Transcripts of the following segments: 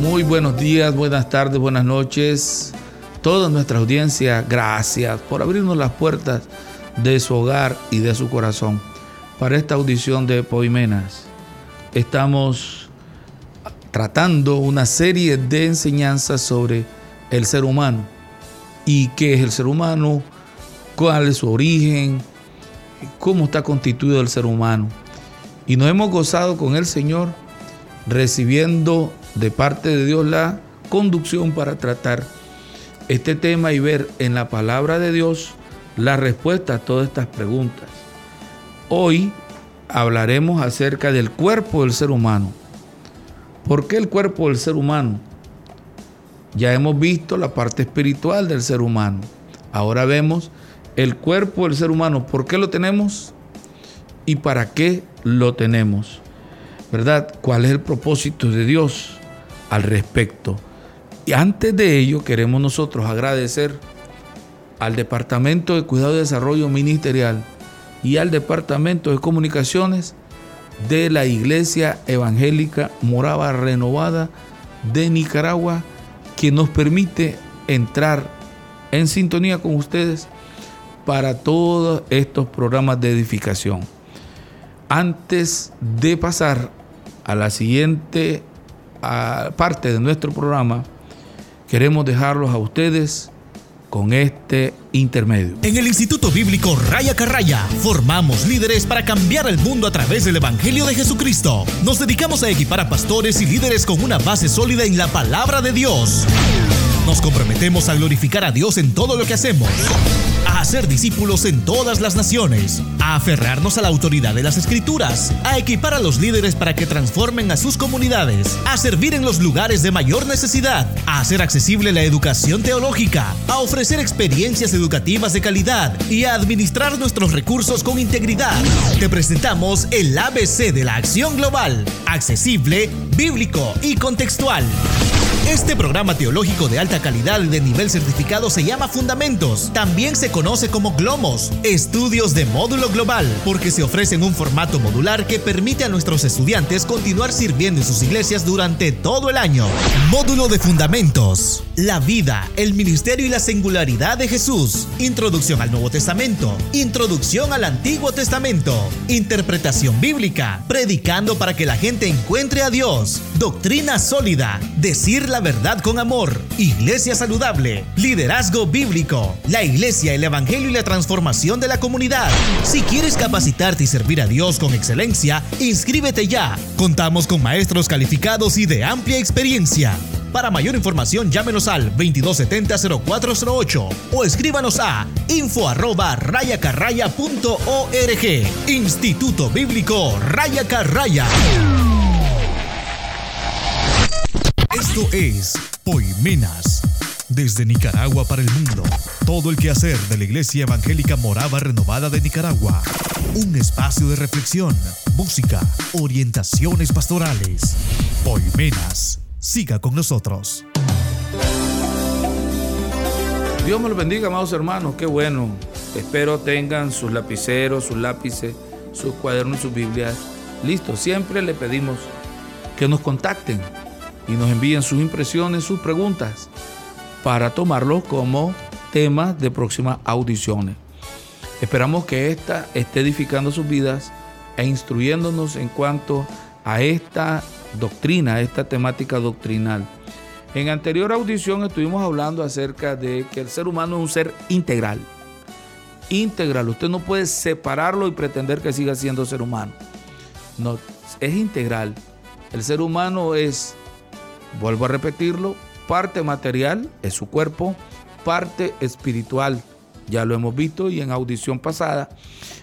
Muy buenos días, buenas tardes, buenas noches. Toda nuestra audiencia, gracias por abrirnos las puertas de su hogar y de su corazón para esta audición de Poimenas. Estamos tratando una serie de enseñanzas sobre el ser humano y qué es el ser humano, cuál es su origen, cómo está constituido el ser humano. Y nos hemos gozado con el Señor recibiendo de parte de Dios la conducción para tratar este tema y ver en la palabra de Dios la respuesta a todas estas preguntas. Hoy hablaremos acerca del cuerpo del ser humano. ¿Por qué el cuerpo del ser humano? Ya hemos visto la parte espiritual del ser humano. Ahora vemos el cuerpo del ser humano. ¿Por qué lo tenemos? ¿Y para qué lo tenemos? ¿Verdad? ¿Cuál es el propósito de Dios? Al respecto. Y antes de ello queremos nosotros agradecer al Departamento de Cuidado y Desarrollo Ministerial y al Departamento de Comunicaciones de la Iglesia Evangélica Morava Renovada de Nicaragua, que nos permite entrar en sintonía con ustedes para todos estos programas de edificación. Antes de pasar a la siguiente parte de nuestro programa, queremos dejarlos a ustedes con este intermedio. En el Instituto Bíblico Raya Carraya formamos líderes para cambiar el mundo a través del Evangelio de Jesucristo. Nos dedicamos a equipar a pastores y líderes con una base sólida en la palabra de Dios. Nos comprometemos a glorificar a Dios en todo lo que hacemos a ser discípulos en todas las naciones, a aferrarnos a la autoridad de las escrituras, a equipar a los líderes para que transformen a sus comunidades, a servir en los lugares de mayor necesidad, a hacer accesible la educación teológica, a ofrecer experiencias educativas de calidad y a administrar nuestros recursos con integridad. Te presentamos el ABC de la acción global, accesible, bíblico y contextual. Este programa teológico de alta calidad y de nivel certificado se llama Fundamentos. También se conoce como Glomos, estudios de módulo global, porque se ofrece en un formato modular que permite a nuestros estudiantes continuar sirviendo en sus iglesias durante todo el año. Módulo de Fundamentos. La vida, el ministerio y la singularidad de Jesús. Introducción al Nuevo Testamento. Introducción al Antiguo Testamento. Interpretación bíblica. Predicando para que la gente encuentre a Dios. Doctrina sólida. Decir la verdad con amor, iglesia saludable, liderazgo bíblico, la iglesia, el evangelio y la transformación de la comunidad. Si quieres capacitarte y servir a Dios con excelencia, inscríbete ya. Contamos con maestros calificados y de amplia experiencia. Para mayor información, llámenos al 2270-0408 o escríbanos a info arroba rayacarraya.org. Instituto Bíblico Raya Carraya. Esto es Poimenas. Desde Nicaragua para el mundo. Todo el quehacer de la Iglesia Evangélica Morava Renovada de Nicaragua. Un espacio de reflexión, música, orientaciones pastorales. Poimenas. Siga con nosotros. Dios me los bendiga, amados hermanos. Qué bueno. Espero tengan sus lapiceros, sus lápices, sus cuadernos, sus Biblias. Listo. Siempre le pedimos que nos contacten y nos envíen sus impresiones, sus preguntas, para tomarlos como temas de próximas audiciones. Esperamos que esta esté edificando sus vidas e instruyéndonos en cuanto a esta doctrina, a esta temática doctrinal. En anterior audición estuvimos hablando acerca de que el ser humano es un ser integral. Integral, usted no puede separarlo y pretender que siga siendo ser humano. No, es integral. El ser humano es Vuelvo a repetirlo, parte material es su cuerpo, parte espiritual. Ya lo hemos visto y en audición pasada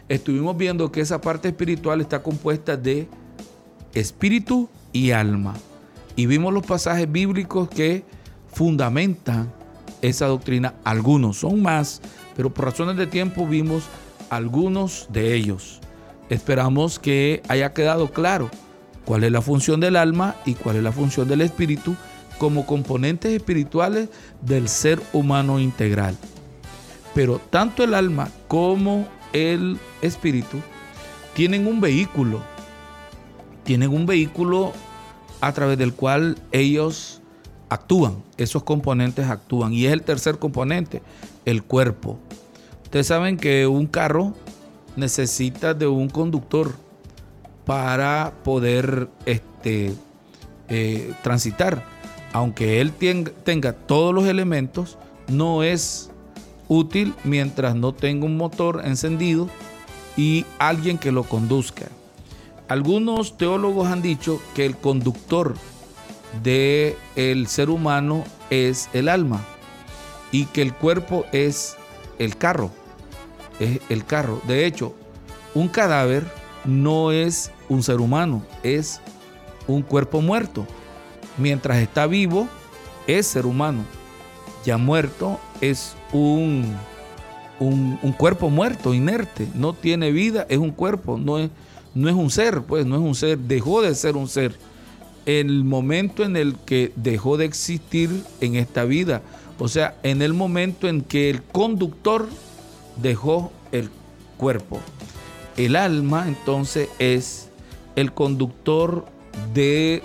estuvimos viendo que esa parte espiritual está compuesta de espíritu y alma. Y vimos los pasajes bíblicos que fundamentan esa doctrina. Algunos son más, pero por razones de tiempo vimos algunos de ellos. Esperamos que haya quedado claro cuál es la función del alma y cuál es la función del espíritu como componentes espirituales del ser humano integral. Pero tanto el alma como el espíritu tienen un vehículo, tienen un vehículo a través del cual ellos actúan, esos componentes actúan. Y es el tercer componente, el cuerpo. Ustedes saben que un carro necesita de un conductor para poder este, eh, transitar. Aunque él tenga todos los elementos, no es útil mientras no tenga un motor encendido y alguien que lo conduzca. Algunos teólogos han dicho que el conductor del el ser humano es el alma y que el cuerpo es el carro. Es el carro. De hecho, un cadáver no es un ser humano, es un cuerpo muerto. Mientras está vivo, es ser humano. Ya muerto es un, un, cuerpo muerto, inerte. No tiene vida, es un cuerpo, no es no es un ser, pues no es un ser, dejó de ser un ser. El momento en el que dejó de existir en esta vida, o sea, en el momento en que el conductor dejó el cuerpo. El alma entonces es el conductor de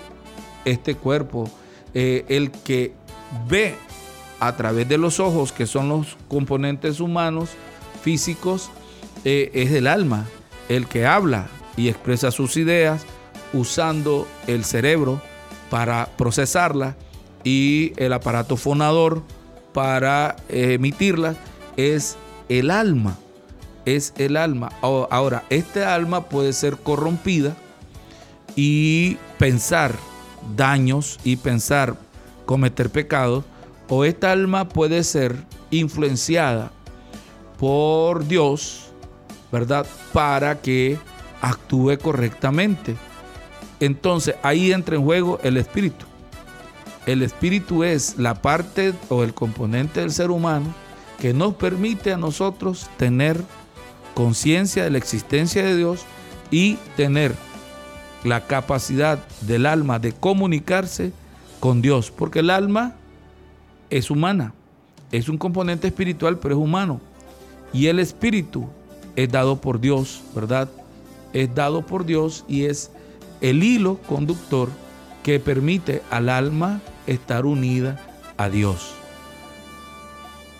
este cuerpo, eh, el que ve a través de los ojos, que son los componentes humanos, físicos, eh, es el alma, el que habla, y expresa sus ideas usando el cerebro para procesarlas y el aparato fonador para emitirlas es el alma. Es el alma. Ahora, este alma puede ser corrompida y pensar daños y pensar cometer pecados, o esta alma puede ser influenciada por Dios, ¿verdad? Para que actúe correctamente. Entonces ahí entra en juego el espíritu. El espíritu es la parte o el componente del ser humano que nos permite a nosotros tener conciencia de la existencia de Dios y tener la capacidad del alma de comunicarse con Dios, porque el alma es humana, es un componente espiritual, pero es humano. Y el espíritu es dado por Dios, ¿verdad? es dado por Dios y es el hilo conductor que permite al alma estar unida a Dios.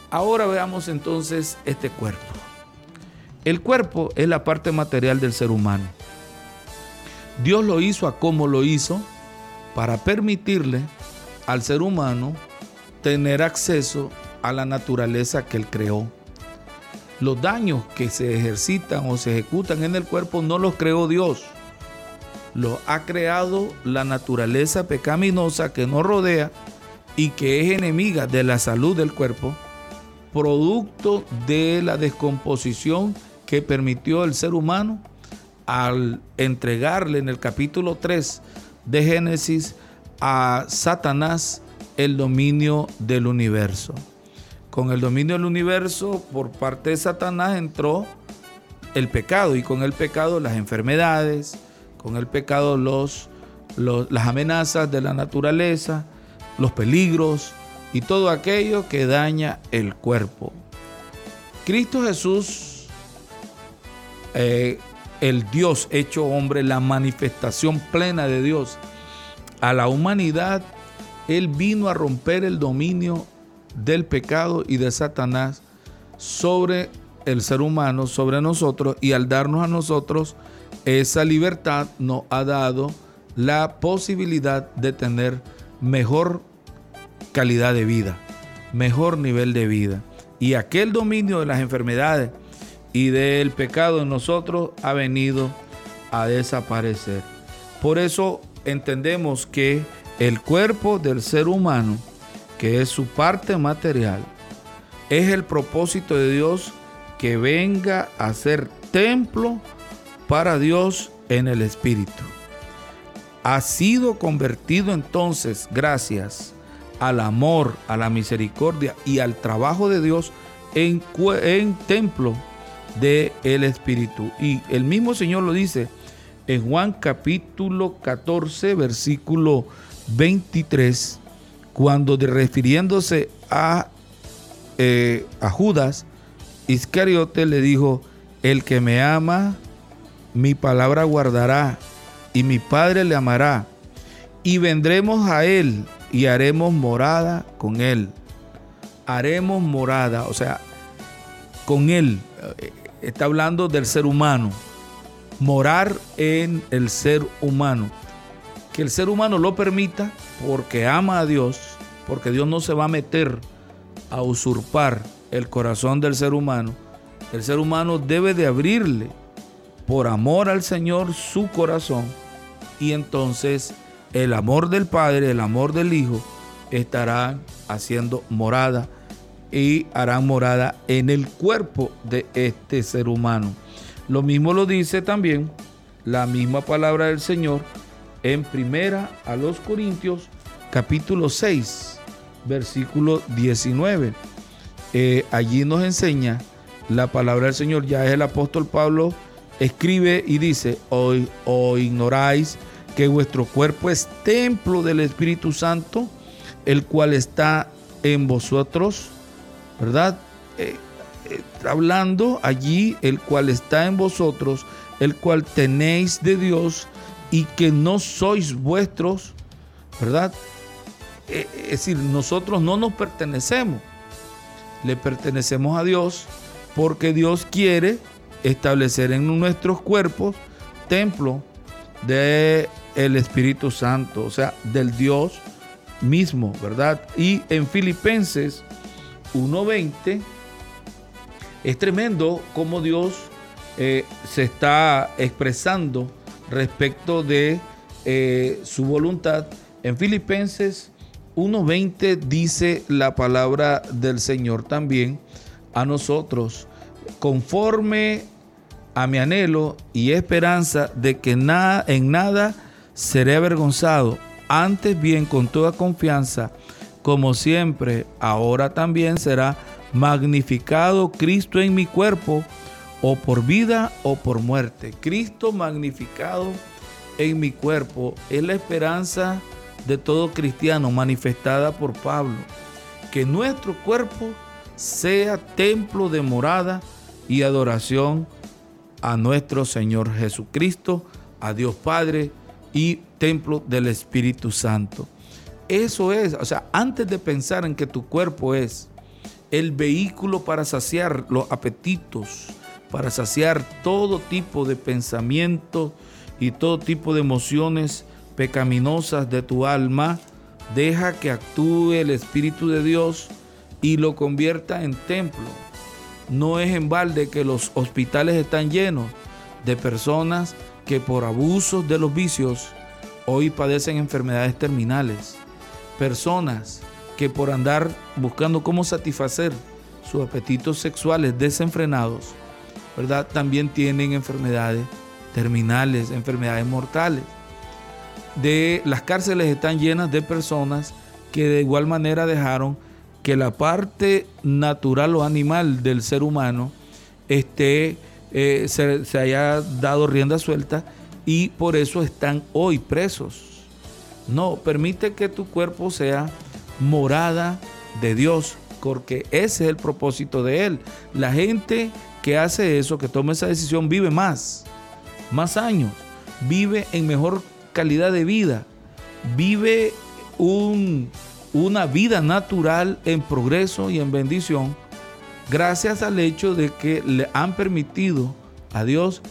Ahora veamos entonces este cuerpo. El cuerpo es la parte material del ser humano. Dios lo hizo a como lo hizo para permitirle al ser humano tener acceso a la naturaleza que él creó. Los daños que se ejercitan o se ejecutan en el cuerpo no los creó Dios. Los ha creado la naturaleza pecaminosa que nos rodea y que es enemiga de la salud del cuerpo, producto de la descomposición que permitió el ser humano al entregarle en el capítulo 3 de Génesis a Satanás el dominio del universo con el dominio del universo por parte de Satanás entró el pecado y con el pecado las enfermedades, con el pecado los, las amenazas de la naturaleza, los peligros y todo aquello que daña el cuerpo. Cristo Jesús, eh, el Dios hecho hombre, la manifestación plena de Dios a la humanidad, Él vino a romper el dominio del pecado y de Satanás sobre el ser humano, sobre nosotros, y al darnos a nosotros esa libertad nos ha dado la posibilidad de tener mejor calidad de vida, mejor nivel de vida. Y aquel dominio de las enfermedades y del pecado en nosotros ha venido a desaparecer. Por eso entendemos que el cuerpo del ser humano que es su parte material, es el propósito de Dios que venga a ser templo para Dios en el Espíritu. ha sido convertido entonces gracias al amor, a la misericordia y al trabajo de Dios en, en templo del el Espíritu. Y el mismo Señor lo dice en Juan capítulo 14, versículo 23, cuando refiriéndose a, eh, a Judas, Iscariote le dijo, el que me ama, mi palabra guardará, y mi Padre le amará, y vendremos a él y haremos morada con él. Haremos morada, o sea, con él. Está hablando del ser humano. Morar en el ser humano. Que el ser humano lo permita porque ama a Dios, porque Dios no se va a meter a usurpar el corazón del ser humano. El ser humano debe de abrirle por amor al Señor su corazón y entonces el amor del Padre, el amor del Hijo estará haciendo morada y harán morada en el cuerpo de este ser humano. Lo mismo lo dice también la misma palabra del Señor en primera a los Corintios capítulo 6 versículo 19. Eh, allí nos enseña la palabra del Señor, ya es el apóstol Pablo, escribe y dice, hoy, o ignoráis que vuestro cuerpo es templo del Espíritu Santo, el cual está en vosotros, ¿verdad? Eh, eh, hablando allí, el cual está en vosotros, el cual tenéis de Dios y que no sois vuestros, ¿verdad? Eh, es decir, nosotros no nos pertenecemos, le pertenecemos a Dios porque Dios quiere establecer en nuestros cuerpos templo de el Espíritu Santo, o sea, del Dios mismo, ¿verdad? Y en Filipenses 1.20 es tremendo cómo Dios eh, se está expresando respecto de eh, su voluntad. En Filipenses 1.20 dice la palabra del Señor también a nosotros, conforme a mi anhelo y esperanza de que nada, en nada seré avergonzado, antes bien con toda confianza, como siempre, ahora también será magnificado Cristo en mi cuerpo, o por vida o por muerte. Cristo magnificado en mi cuerpo es la esperanza de todo cristiano manifestada por Pablo. Que nuestro cuerpo sea templo de morada y adoración a nuestro Señor Jesucristo, a Dios Padre y templo del Espíritu Santo. Eso es, o sea, antes de pensar en que tu cuerpo es el vehículo para saciar los apetitos, para saciar todo tipo de pensamientos y todo tipo de emociones pecaminosas de tu alma, deja que actúe el Espíritu de Dios y lo convierta en templo. No es en balde que los hospitales están llenos de personas que por abusos de los vicios hoy padecen enfermedades terminales. Personas que por andar buscando cómo satisfacer sus apetitos sexuales desenfrenados, ¿verdad? También tienen enfermedades terminales, enfermedades mortales. De las cárceles están llenas de personas que de igual manera dejaron que la parte natural o animal del ser humano eh, se, haya dado rienda suelta y por eso están hoy presos. No, permite que tu cuerpo sea morada de Dios, porque ese es el propósito de Él. La gente que hace eso, que toma esa decisión, vive más, más años, vive en mejor calidad de vida, vive un, una vida natural en progreso y en bendición gracias al hecho de que le han permitido a Dios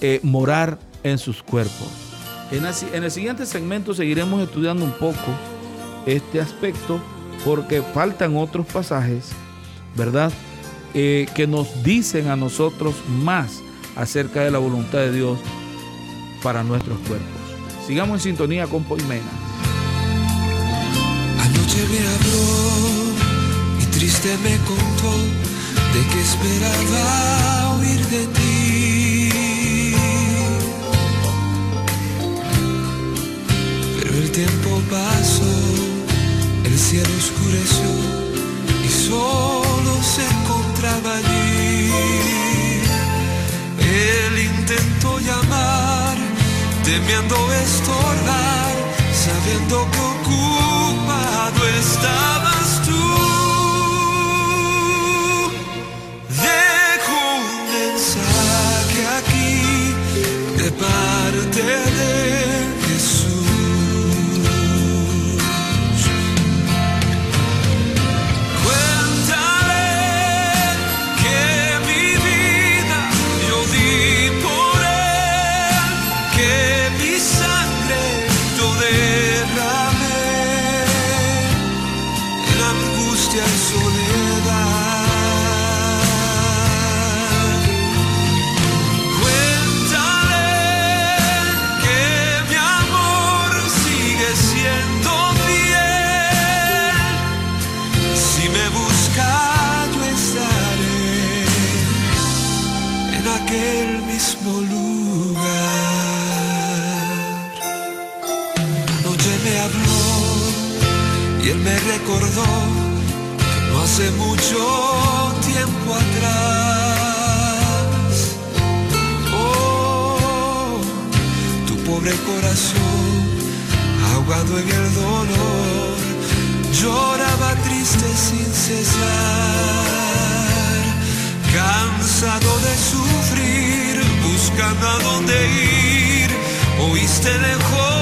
eh, morar en sus cuerpos. En, el siguiente segmento seguiremos estudiando un poco este aspecto porque faltan otros pasajes, ¿verdad? Eh, que nos dicen a nosotros más acerca de la voluntad de Dios para nuestros cuerpos. Sigamos en sintonía con Poimena. Anoche me habló y triste me contó de que esperaba oír de ti. tiempo pasó, el cielo oscureció y solo se encontraba allí. Él intentó llamar, temiendo estorbar, sabiendo que ocupado estaba. pobre corazón, ahogado en el dolor, lloraba triste sin cesar, cansado de sufrir, buscando a dónde ir, oíste lejos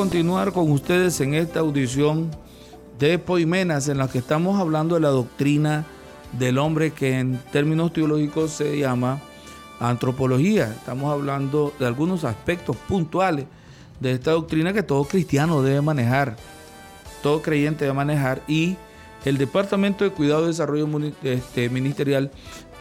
continuar con ustedes en esta audición de Poimenas, en la que estamos hablando de la doctrina del hombre que en términos teológicos se llama antropología. Estamos hablando de algunos aspectos puntuales de esta doctrina que todo cristiano debe manejar, todo creyente debe manejar y el Departamento de Cuidado y Desarrollo este, Ministerial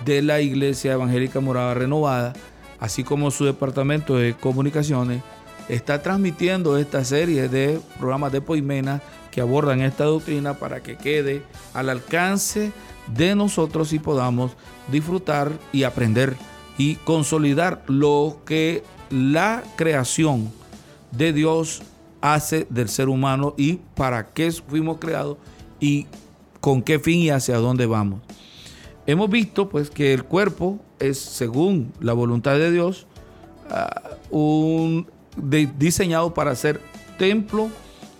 de la Iglesia Evangélica Morada Renovada, así como su Departamento de Comunicaciones, está transmitiendo esta serie de programas de Poimena que abordan esta doctrina para que quede al alcance de nosotros y podamos disfrutar y aprender y consolidar lo que la creación de Dios hace del ser humano y para qué fuimos creados y con qué fin y hacia dónde vamos. Hemos visto pues que el cuerpo es según la voluntad de Dios ah, diseñado para ser templo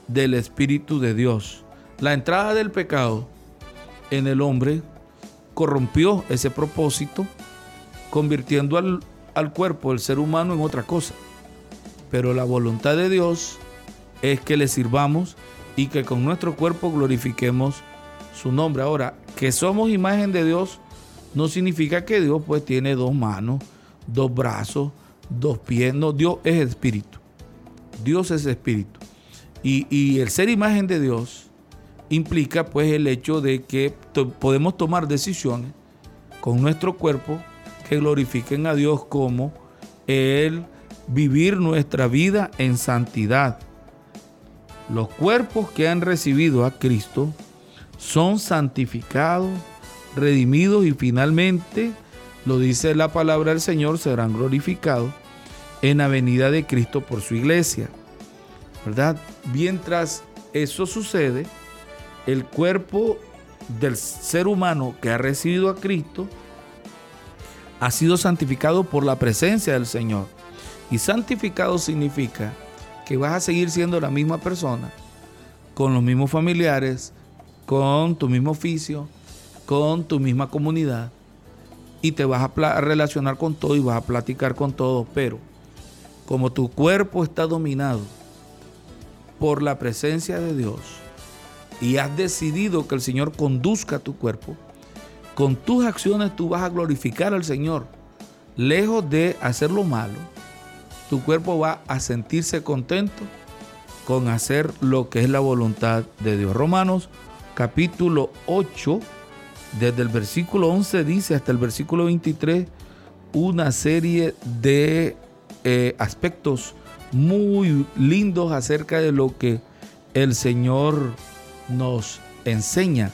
del Espíritu de Dios. La entrada del pecado en el hombre corrompió ese propósito, convirtiendo al, al cuerpo, el ser humano, en otra cosa. Pero la voluntad de Dios es que le sirvamos y que con nuestro cuerpo glorifiquemos su nombre. Ahora, que somos imagen de Dios no significa que Dios pues tiene dos manos, dos brazos, dos pies. No, Dios es espíritu. Dios es espíritu. Y, el ser imagen de Dios implica pues el hecho de que podemos tomar decisiones con nuestro cuerpo que glorifiquen a Dios como el vivir nuestra vida en santidad. Los cuerpos que han recibido a Cristo son santificados, redimidos y finalmente, lo dice la palabra del Señor, serán glorificados en la venida de Cristo por su iglesia. ¿Verdad? Mientras eso sucede, el cuerpo del ser humano que ha recibido a Cristo ha sido santificado por la presencia del Señor. Y santificado significa que vas a seguir siendo la misma persona, con los mismos familiares, con tu mismo oficio, con tu misma comunidad, y te vas a relacionar con todo y vas a platicar con todo, pero como tu cuerpo está dominado por la presencia de Dios y has decidido que el Señor conduzca tu cuerpo, con tus acciones tú vas a glorificar al Señor. Lejos de hacer lo malo, tu cuerpo va a sentirse contento con hacer lo que es la voluntad de Dios. Romanos capítulo 8, desde el versículo 11 dice hasta el versículo 23, una serie de eh, aspectos muy lindos acerca de lo que el Señor nos enseña.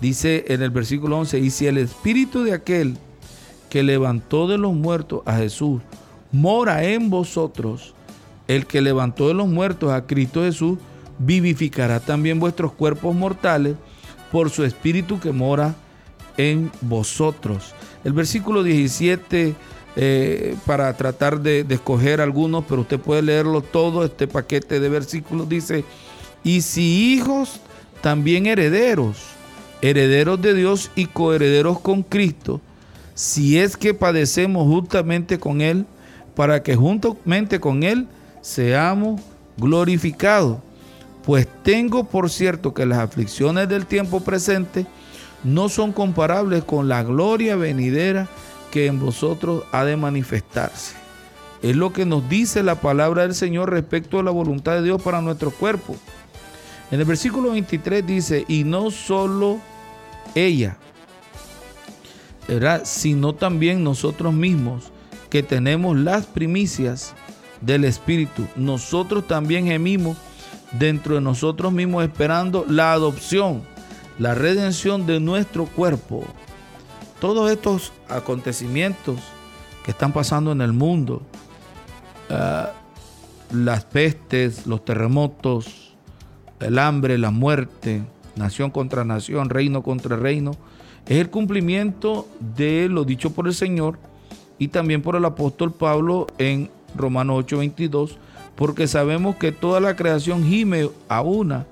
Dice en el versículo 11, y si el espíritu de aquel que levantó de los muertos a Jesús mora en vosotros, el que levantó de los muertos a Cristo Jesús, vivificará también vuestros cuerpos mortales por su espíritu que mora en vosotros. El versículo 17, eh, para tratar de, de escoger algunos, pero usted puede leerlo todo, este paquete de versículos dice, y si hijos, también herederos, herederos de Dios y coherederos con Cristo, si es que padecemos justamente con Él, para que juntamente con Él seamos glorificados. Pues tengo por cierto que las aflicciones del tiempo presente no son comparables con la gloria venidera que en vosotros ha de manifestarse. Es lo que nos dice la palabra del Señor respecto a la voluntad de Dios para nuestro cuerpo. En el versículo 23 dice, y no solo ella, sino también nosotros mismos, que tenemos las primicias del Espíritu. Nosotros también gemimos dentro de nosotros mismos esperando la adopción, la redención de nuestro cuerpo. Todos estos acontecimientos que están pasando en el mundo, ah, las pestes, los terremotos, el hambre, la muerte, nación contra nación, reino contra reino, es el cumplimiento de lo dicho por el Señor y también por el apóstol Pablo en Romanos 8:22, porque sabemos que toda la creación gime a una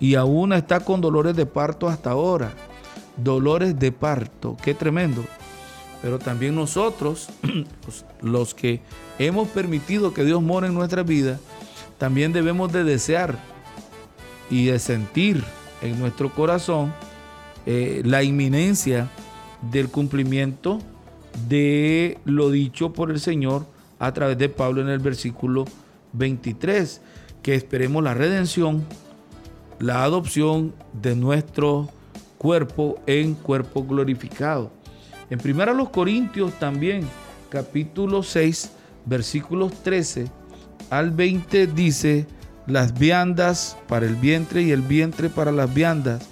y a una está con dolores de parto hasta ahora. Dolores de parto, qué tremendo. Pero también nosotros, los que hemos permitido que Dios more en nuestra vida, también debemos de desear y de sentir en nuestro corazón eh, la inminencia del cumplimiento de lo dicho por el Señor a través de Pablo en el versículo 23, que esperemos la redención, la adopción de nuestro cuerpo en cuerpo glorificado. En 1 Corintios también, capítulo 6, versículos 13 al 20 dice, las viandas para el vientre y el vientre para las viandas,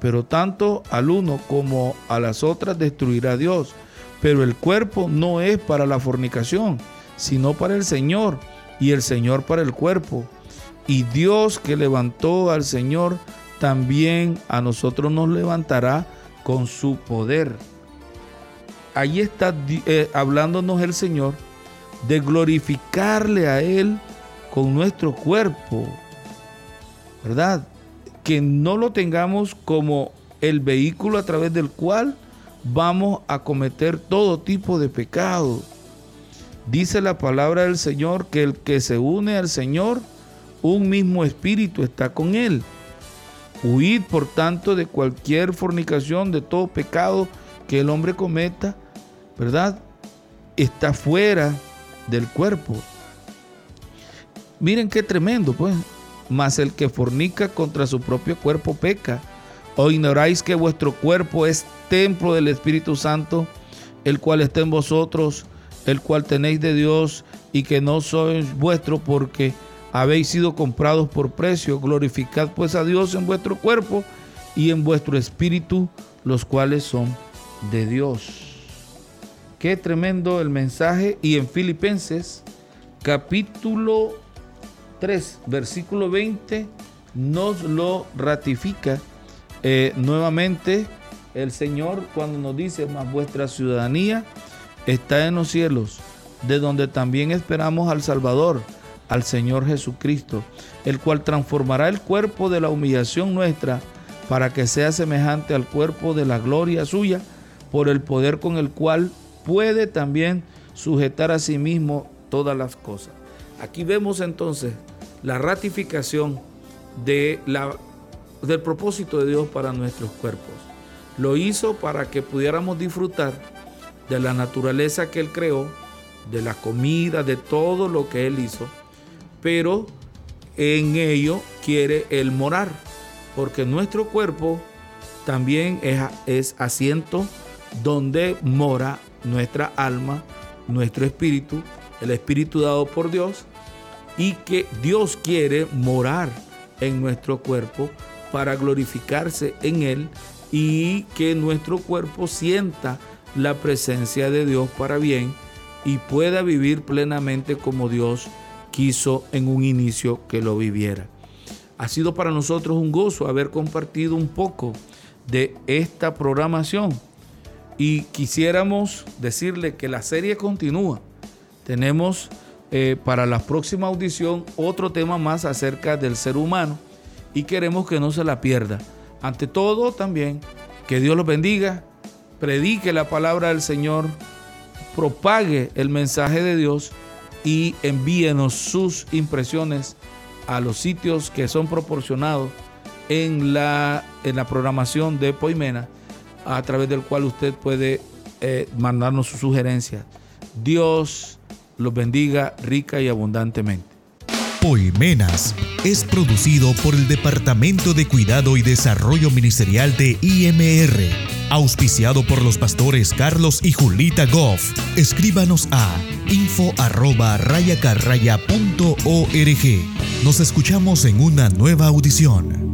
pero tanto al uno como a las otras destruirá Dios. Pero el cuerpo no es para la fornicación, sino para el Señor, y el Señor para el cuerpo. Y Dios que levantó al Señor, también a nosotros nos levantará con su poder. Allí está eh, hablándonos el Señor de glorificarle a Él con nuestro cuerpo, ¿verdad? Que no lo tengamos como el vehículo a través del cual vamos a cometer todo tipo de pecado. Dice la palabra del Señor que el que se une al Señor, un mismo espíritu está con él. Huid, por tanto, de cualquier fornicación, de todo pecado que el hombre cometa, ¿verdad? Está fuera del cuerpo. Miren qué tremendo, pues. Mas el que fornica contra su propio cuerpo peca. ¿O ignoráis que vuestro cuerpo es templo del Espíritu Santo, el cual está en vosotros, el cual tenéis de Dios y que no sois vuestro porque habéis sido comprados por precio? Glorificad pues a Dios en vuestro cuerpo y en vuestro espíritu, los cuales son de Dios. Qué tremendo el mensaje. Y en Filipenses capítulo 3, versículo 20, nos lo ratifica eh, nuevamente el Señor cuando nos dice, más vuestra ciudadanía está en los cielos, de donde también esperamos al Salvador, al Señor Jesucristo, el cual transformará el cuerpo de la humillación nuestra para que sea semejante al cuerpo de la gloria suya, por el poder con el cual puede también sujetar a sí mismo todas las cosas. Aquí vemos entonces la ratificación del propósito de Dios para nuestros cuerpos. Lo hizo para que pudiéramos disfrutar de la naturaleza que Él creó, de la comida, de todo lo que Él hizo, pero en ello quiere Él morar, porque nuestro cuerpo también es, es asiento donde mora nuestra alma, nuestro espíritu, el espíritu dado por Dios, y que Dios quiere morar en nuestro cuerpo para glorificarse en él y que nuestro cuerpo sienta la presencia de Dios para bien y pueda vivir plenamente como Dios quiso en un inicio que lo viviera. Ha sido para nosotros un gozo haber compartido un poco de esta programación y quisiéramos decirle que la serie continúa. Tenemos eh, para la próxima audición otro tema más acerca del ser humano y queremos que no se la pierda. Ante todo también, que Dios los bendiga, predique la palabra del Señor, propague el mensaje de Dios y envíenos sus impresiones a los sitios que son proporcionados en la, en la programación de Poimena a través del cual usted puede eh, mandarnos sus sugerencias. Dios los bendiga rica y abundantemente. Poimenas es producido por el Departamento de Cuidado y Desarrollo Ministerial de IMR, auspiciado por los pastores Carlos y Julita Goff. Escríbanos a info. Nos escuchamos en una nueva audición.